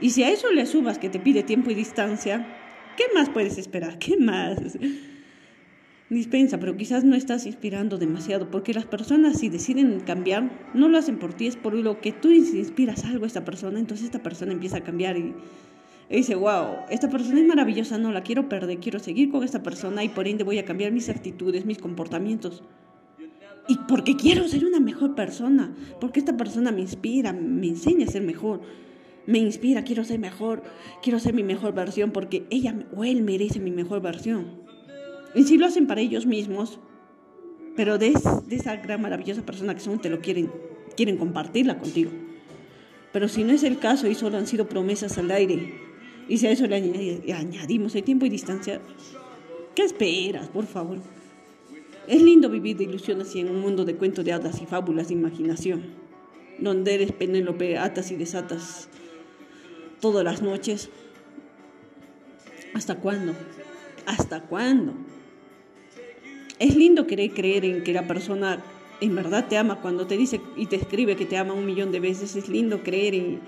Y si a eso le subas que te pide tiempo y distancia, ¿Qué más puedes esperar? ¿Qué más? <laughs> Dispensa, pero quizás no estás inspirando demasiado, porque las personas si deciden cambiar, no lo hacen por ti, es por lo que tú inspiras algo a esta persona, entonces esta persona empieza a cambiar y, y dice, wow, esta persona es maravillosa, no la quiero perder, quiero seguir con esta persona y por ende voy a cambiar mis actitudes, mis comportamientos. Y porque quiero ser una mejor persona, porque esta persona me inspira, me enseña a ser mejor, me inspira, quiero ser mejor, quiero ser mi mejor versión, porque ella o él merece mi mejor versión. Y si lo hacen para ellos mismos, pero de, esa gran maravillosa persona que son, te lo quieren, quieren compartirla contigo. Pero si no es el caso y solo han sido promesas al aire, y si a eso le añadimos el tiempo y distancia, ¿qué esperas, por favor? Es lindo vivir de ilusiones y en un mundo de cuentos de hadas y fábulas de imaginación, donde eres Penélope, atas y desatas todas las noches. ¿Hasta cuándo? ¿Hasta cuándo? Es lindo querer creer en que la persona en verdad te ama cuando te dice y te escribe que te ama un millón de veces. Es lindo creer y,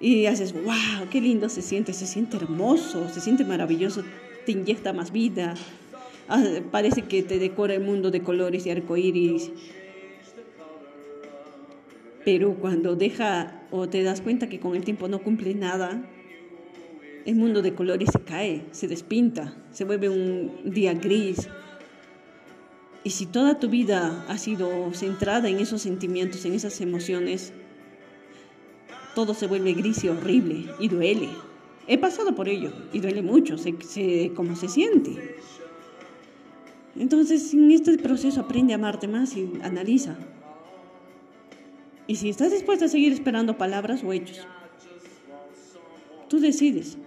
y haces, wow, qué lindo se siente, se siente hermoso, se siente maravilloso, te inyecta más vida, parece que te decora el mundo de colores y arcoíris. Pero cuando deja o te das cuenta que con el tiempo no cumple nada, el mundo de colores se cae, se despinta, se vuelve un día gris. Y si toda tu vida ha sido centrada en esos sentimientos, en esas emociones, todo se vuelve gris y horrible y duele. He pasado por ello y duele mucho, sé, sé cómo se siente. Entonces, en este proceso aprende a amarte más y analiza. Y si estás dispuesta a seguir esperando palabras o hechos, tú decides.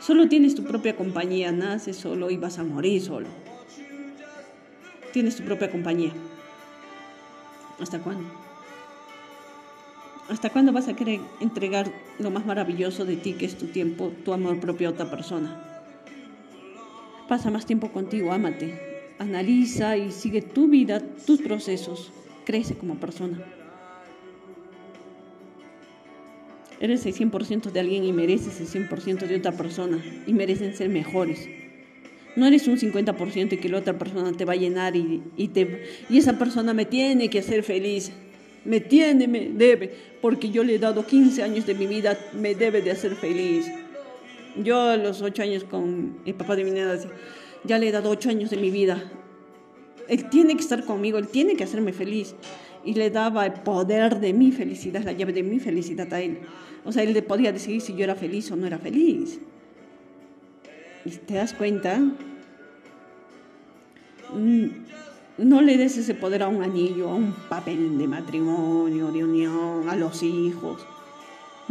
Solo tienes tu propia compañía, naces solo y vas a morir solo. Tienes tu propia compañía. ¿Hasta cuándo? ¿Hasta cuándo vas a querer entregar lo más maravilloso de ti, que es tu tiempo, tu amor propio a otra persona? Pasa más tiempo contigo, ámate. Analiza y sigue tu vida, tus procesos. Crece como persona. Eres el 100% de alguien y mereces el 100% de otra persona y merecen ser mejores. No eres un 50% y que la otra persona te va a llenar y, y, te, y esa persona me tiene que hacer feliz. Me tiene, me debe, porque yo le he dado 15 años de mi vida, me debe de hacer feliz. Yo a los ocho años con el papá de mi nena ya le he dado ocho años de mi vida. Él tiene que estar conmigo, él tiene que hacerme feliz. Y le daba el poder de mi felicidad, la llave de mi felicidad a él. O sea, él le podía decidir si yo era feliz o no era feliz. Y te das cuenta, mm, no le des ese poder a un anillo, a un papel de matrimonio, de unión, a los hijos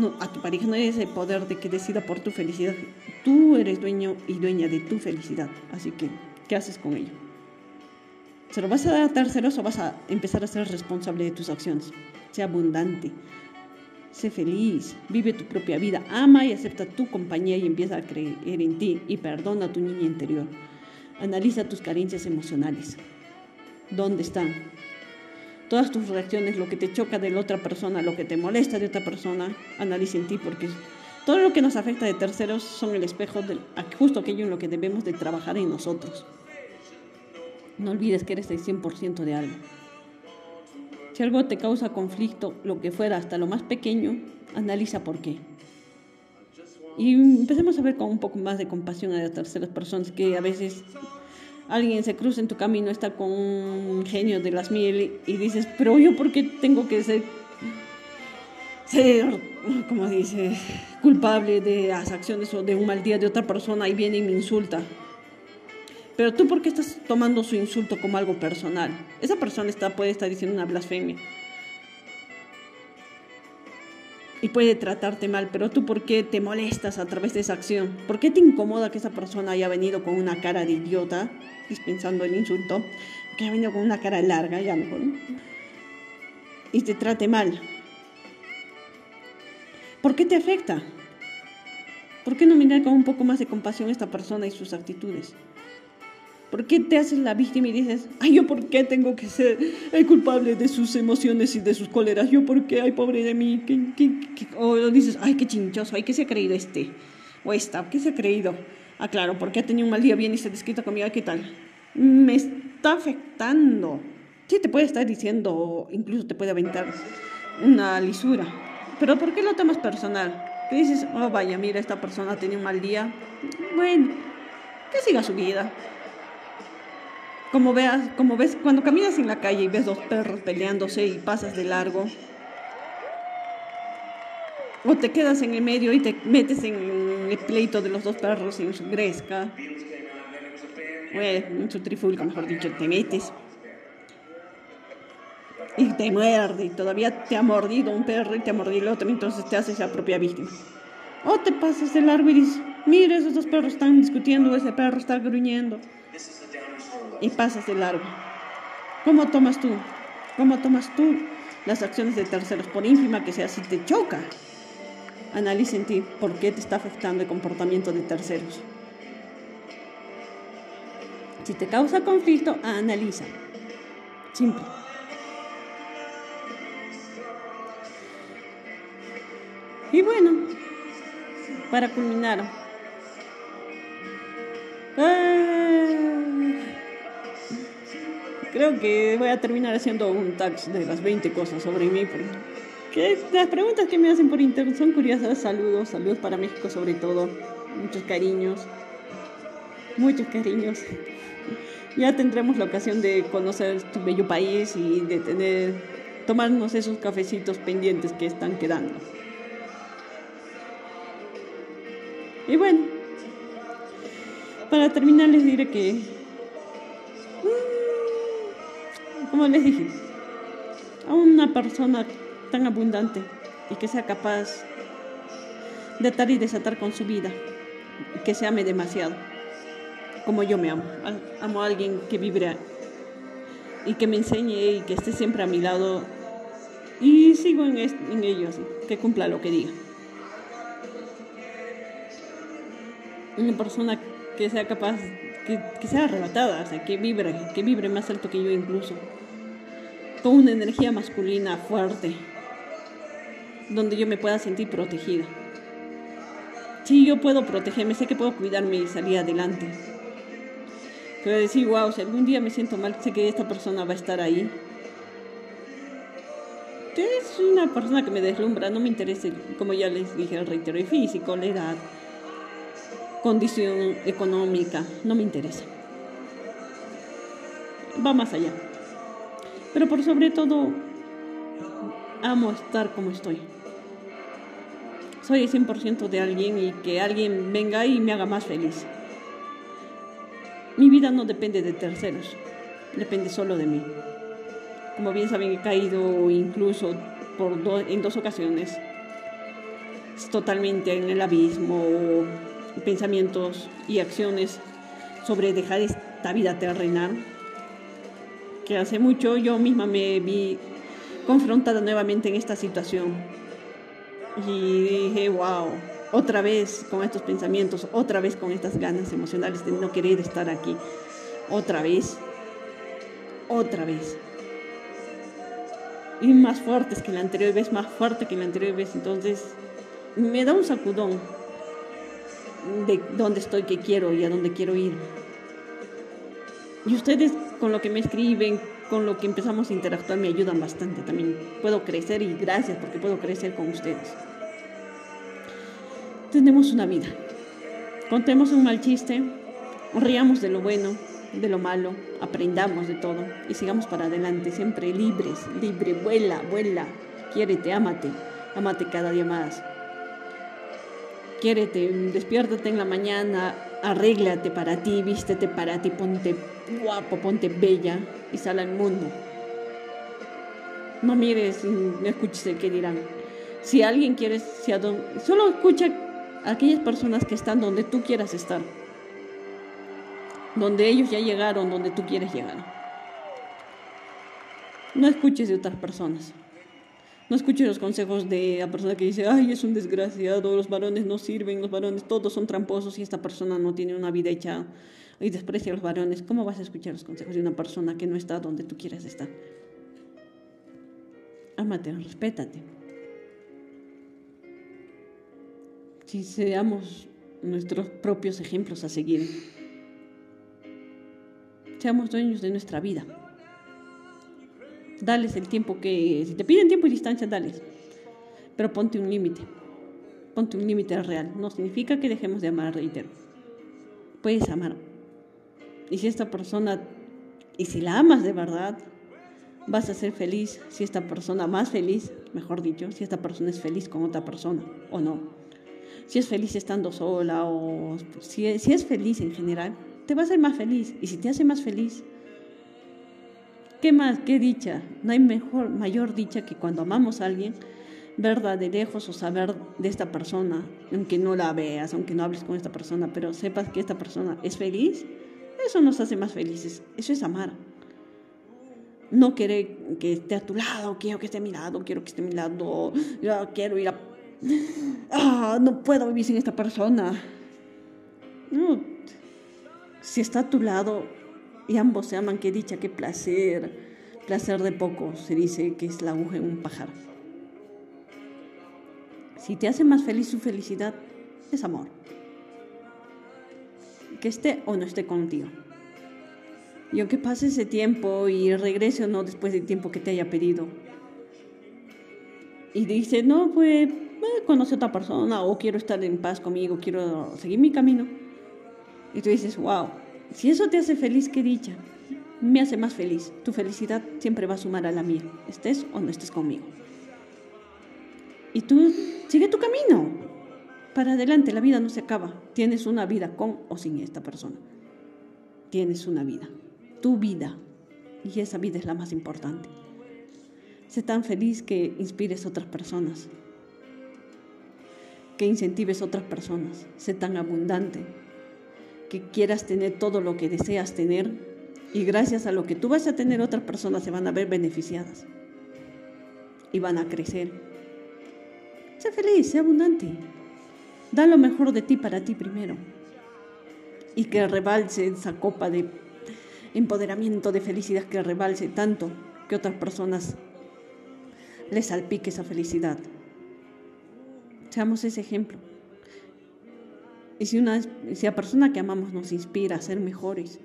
no, a tu pareja no eres el poder de que decida por tu felicidad. Tú eres dueño y dueña de tu felicidad. Así que, ¿qué haces con ello? ¿Se lo vas a dar a terceros o vas a empezar a ser responsable de tus acciones? Sé abundante. Sé feliz, vive tu propia vida, ama y acepta tu compañía y empieza a creer en ti y perdona a tu niña interior. Analiza tus carencias emocionales. ¿Dónde están? Todas tus reacciones, lo que te choca de la otra persona, lo que te molesta de otra persona, analiza en ti porque todo lo que nos afecta de terceros son el espejo de justo aquello en lo que debemos de trabajar en nosotros. No olvides que eres el 100% de algo. Si algo te causa conflicto, lo que fuera, hasta lo más pequeño, analiza por qué. Y empecemos a ver con un poco más de compasión a las terceras personas que a veces alguien se cruza en tu camino, está con un genio de las mil y dices, pero yo por qué tengo que ser, ser, como dice, culpable de las acciones o de un mal día de otra persona y viene y me insulta. Pero tú por qué estás tomando su insulto como algo personal? Esa persona puede estar diciendo una blasfemia. Y puede tratarte mal, pero tú por qué te molestas a través de esa acción? ¿Por qué te incomoda que esa persona haya venido con una cara de idiota, dispensando el insulto, que haya venido con una cara larga, ya mejor, y te trate mal? ¿Por qué te afecta? ¿Por qué no mirar con un poco más de compasión a esta persona y sus actitudes? ¿Por qué te haces la víctima y dices, ay, yo por qué tengo que ser el culpable de sus emociones y de sus cóleras? Yo por qué, ay, pobre de mí. o dices, ay, qué chinchoso, ay, ¿qué se ha creído este? O esta, ¿qué se ha creído? Ah, claro, porque ha tenido un mal día bien y se desquita conmigo, ¿qué tal? Me está afectando. Sí, te puede estar diciendo, incluso te puede aventar una lisura. Pero ¿por qué lo tomas personal? Que dices, oh vaya, mira, esta persona ha tenido un mal día. Bueno, que siga su vida. Como veas, como ves, cuando caminas en la calle y ves dos perros peleándose y pasas de largo, o te quedas en el medio y te metes en el pleito de los dos perros en su gresca, o en su trifulca, mejor dicho, te metes y te muerde y todavía te ha mordido un perro y te ha mordido el otro, entonces te haces la propia víctima. O te pasas de largo y dices, mira, esos dos perros están discutiendo, ese perro está gruñendo y pasas de largo. ¿Cómo tomas tú? ¿Cómo tomas tú las acciones de terceros? Por ínfima que sea, si te choca, analiza en ti por qué te está afectando el comportamiento de terceros. Si te causa conflicto, analiza. Simple. Y bueno, para culminar, creo que voy a terminar haciendo un tax de las 20 cosas sobre mí. Porque las preguntas que me hacen por internet son curiosas. Saludos, saludos para México sobre todo. Muchos cariños. Muchos cariños. Ya tendremos la ocasión de conocer tu bello país y de tener, tomarnos esos cafecitos pendientes que están quedando. Y bueno, para terminar les diré que como les dije, a una persona tan abundante y que sea capaz de atar y desatar con su vida, que se ame demasiado, como yo me amo. Amo a alguien que vibre y que me enseñe y que esté siempre a mi lado y sigo en, ello que cumpla lo que diga. Una persona que sea capaz, que, sea arrebatada, o sea, que vibre, que vibre más alto que yo incluso con una energía masculina fuerte, donde yo me pueda sentir protegida. Sí, yo puedo protegerme, sé que puedo cuidarme y salir adelante. Pero decir, wow, si algún día me siento mal, sé que esta persona va a estar ahí. Es una persona que me deslumbra, no me interesa, como ya les dije, el reitero, físico, la edad, condición económica, no me interesa. Va más allá. Pero por sobre todo, amo estar como estoy. Soy el 100% de alguien y que alguien venga y me haga más feliz. Mi vida no depende de terceros, depende solo de mí. Como bien saben, he caído incluso por en dos ocasiones totalmente en el abismo, pensamientos y acciones sobre dejar esta vida terrenal que hace mucho yo misma me vi confrontada nuevamente en esta situación. Y dije, wow, otra vez con estos pensamientos, otra vez con estas ganas emocionales de no querer estar aquí, otra vez, otra vez. Y más fuertes que la anterior vez, más fuerte que la anterior vez. Entonces me da un sacudón de dónde estoy, qué quiero y a dónde quiero ir. Y ustedes con lo que me escriben, con lo que empezamos a interactuar, me ayudan bastante también. Puedo crecer y gracias porque puedo crecer con ustedes. Tenemos una vida. Contemos un mal chiste, riamos de lo bueno, de lo malo, aprendamos de todo y sigamos para adelante, siempre libres, libre, vuela, vuela, quiérete, ámate, ámate cada día más. Quiérete, despiértate en la mañana, arréglate para ti, vístete para ti, ponte guapo, ponte bella y sal al mundo. No mires y no escuches el que dirán. Si alguien quiere, si solo escucha a aquellas personas que están donde tú quieras estar. Donde ellos ya llegaron, donde tú quieres llegar. No escuches de otras personas. No escuches los consejos de la persona que dice, ay, es un desgraciado, los varones no sirven, los varones todos son tramposos y esta persona no tiene una vida hecha y desprecia a los varones. ¿Cómo vas a escuchar los consejos de una persona que no está donde tú quieres estar? Ámate, respétate. Si seamos nuestros propios ejemplos a seguir. Seamos dueños de nuestra vida. Dales el tiempo que, si te piden tiempo y distancia, dales. Pero ponte un límite. Ponte un límite real. No significa que dejemos de amar, reitero. Puedes amar. Y si esta persona, y si la amas de verdad, vas a ser feliz. Si esta persona más feliz, mejor dicho, si esta persona es feliz con otra persona o no. Si es feliz estando sola o si si es feliz en general, te va a hacer más feliz. Y si te hace más feliz, ¿qué más? ¿Qué dicha? No hay mejor, mayor dicha que cuando amamos a alguien, verdad de lejos o saber de esta persona, aunque no la veas, aunque no hables con esta persona, pero sepas que esta persona es feliz, eso nos hace más felices. Eso es amar. No querer que esté a tu lado, quiero que esté a mi lado, quiero que esté a mi lado, yo quiero ir a... Ah, no puedo vivir sin esta persona. No, si está a tu lado y ambos se aman, qué dicha, qué placer. Placer de poco, se dice que es la aguja en un pájaro. Si te hace más feliz su felicidad, es amor. Que esté o no esté contigo. Y aunque pase ese tiempo y regrese o no después del tiempo que te haya pedido. Y dice, no, pues, conoce a otra persona o quiero estar en paz conmigo, quiero seguir mi camino y tú dices, wow, si eso te hace feliz, qué dicha. Me hace más feliz. Tu felicidad siempre va a sumar a la mía, estés o no estés conmigo. Y tú sigue tu camino. Para adelante, la vida no se acaba. Tienes una vida con o sin esta persona. Tienes una vida, tu vida. Y esa vida es la más importante. Sé tan feliz que inspires a otras personas, que incentives a otras personas. Sé tan abundante que quieras tener todo lo que deseas tener y gracias a lo que tú vas a tener otras personas se van a ver beneficiadas y van a crecer. Sé feliz, sé abundante. Da lo mejor de ti para ti primero y que rebalse esa copa de empoderamiento, de felicidad, que rebalse tanto que otras personas les salpique esa felicidad. Seamos ese ejemplo. Y si, una, si la persona que amamos nos inspira a ser mejores,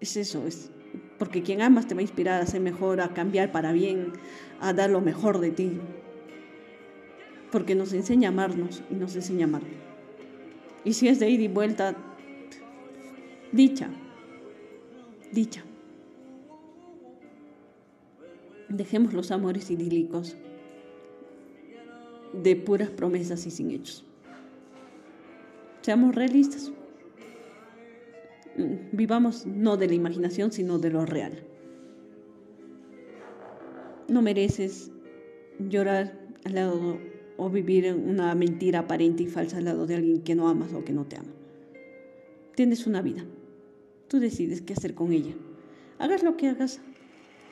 es eso, es porque quien amas te va a inspirar a ser mejor, a cambiar para bien, a dar lo mejor de ti. Porque nos enseña a amarnos y nos enseña a amar. Y si es de ida y vuelta, dicha, dicha. Dejemos los amores idílicos de puras promesas y sin hechos. Seamos realistas. Vivamos no de la imaginación, sino de lo real. No mereces llorar al lado o vivir una mentira aparente y falsa al lado de alguien que no amas o que no te ama. Tienes una vida. Tú decides qué hacer con ella. Hagas lo que hagas.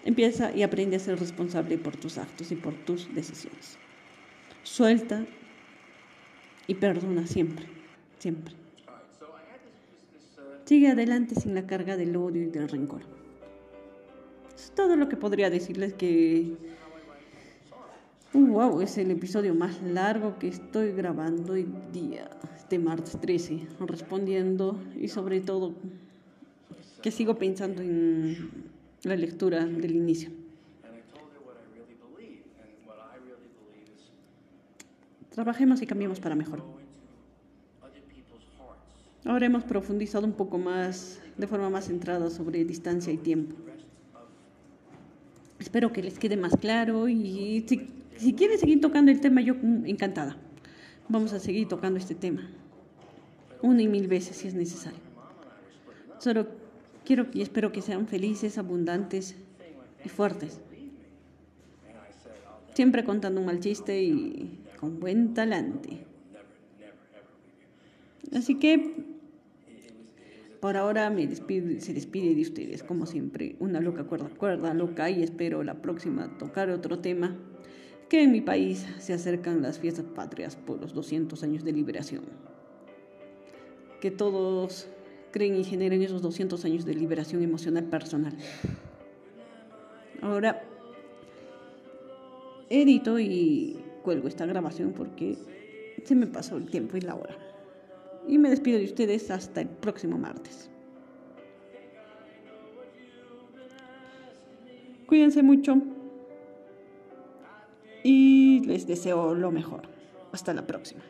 Empieza y aprende a ser responsable por tus actos y por tus decisiones. Suelta y perdona siempre siempre. Sigue adelante sin la carga del odio y del rencor. Es todo lo que podría decirles que... wow, es el episodio más largo que estoy grabando hoy día, este martes 13, respondiendo y sobre todo que sigo pensando en la lectura del inicio. Trabajemos y cambiemos para mejor. Ahora hemos profundizado un poco más, de forma más centrada sobre distancia y tiempo. Espero que les quede más claro y si, si quieren seguir tocando el tema, yo encantada. Vamos a seguir tocando este tema, una y mil veces si es necesario. Solo quiero y espero que sean felices, abundantes y fuertes. Siempre contando un mal chiste y con buen talante. Así que por ahora me despide, se despide de ustedes, como siempre, una loca cuerda, cuerda loca y espero la próxima tocar otro tema, que en mi país se acercan las fiestas patrias por los 200 años de liberación. Que todos creen y generen esos 200 años de liberación emocional personal. Ahora edito y cuelgo esta grabación porque se me pasó el tiempo y la hora. Y me despido de ustedes hasta el próximo martes. Cuídense mucho y les deseo lo mejor. Hasta la próxima.